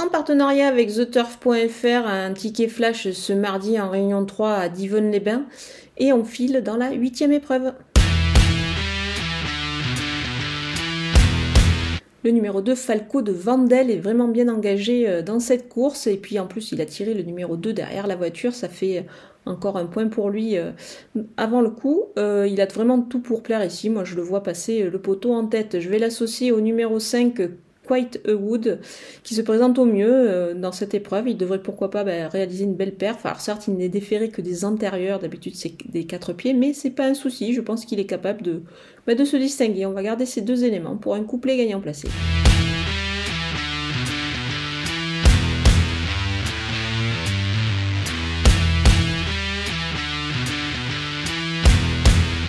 En partenariat avec TheTurf.fr, un ticket flash ce mardi en réunion 3 à Divonne-les-Bains et on file dans la huitième épreuve. Le numéro 2, Falco de Vandel, est vraiment bien engagé euh, dans cette course. Et puis en plus, il a tiré le numéro 2 derrière la voiture. Ça fait encore un point pour lui euh, avant le coup. Euh, il a vraiment tout pour plaire ici. Moi, je le vois passer le poteau en tête. Je vais l'associer au numéro 5, Qui se présente au mieux dans cette épreuve. Il devrait pourquoi pas bah, réaliser une belle perf. Alors certes, il n'est déféré que des antérieurs, d'habitude c'est des quatre pieds, mais c'est pas un souci. Je pense qu'il est capable de, bah, de se distinguer. On va garder ces deux éléments pour un couplet gagnant placé.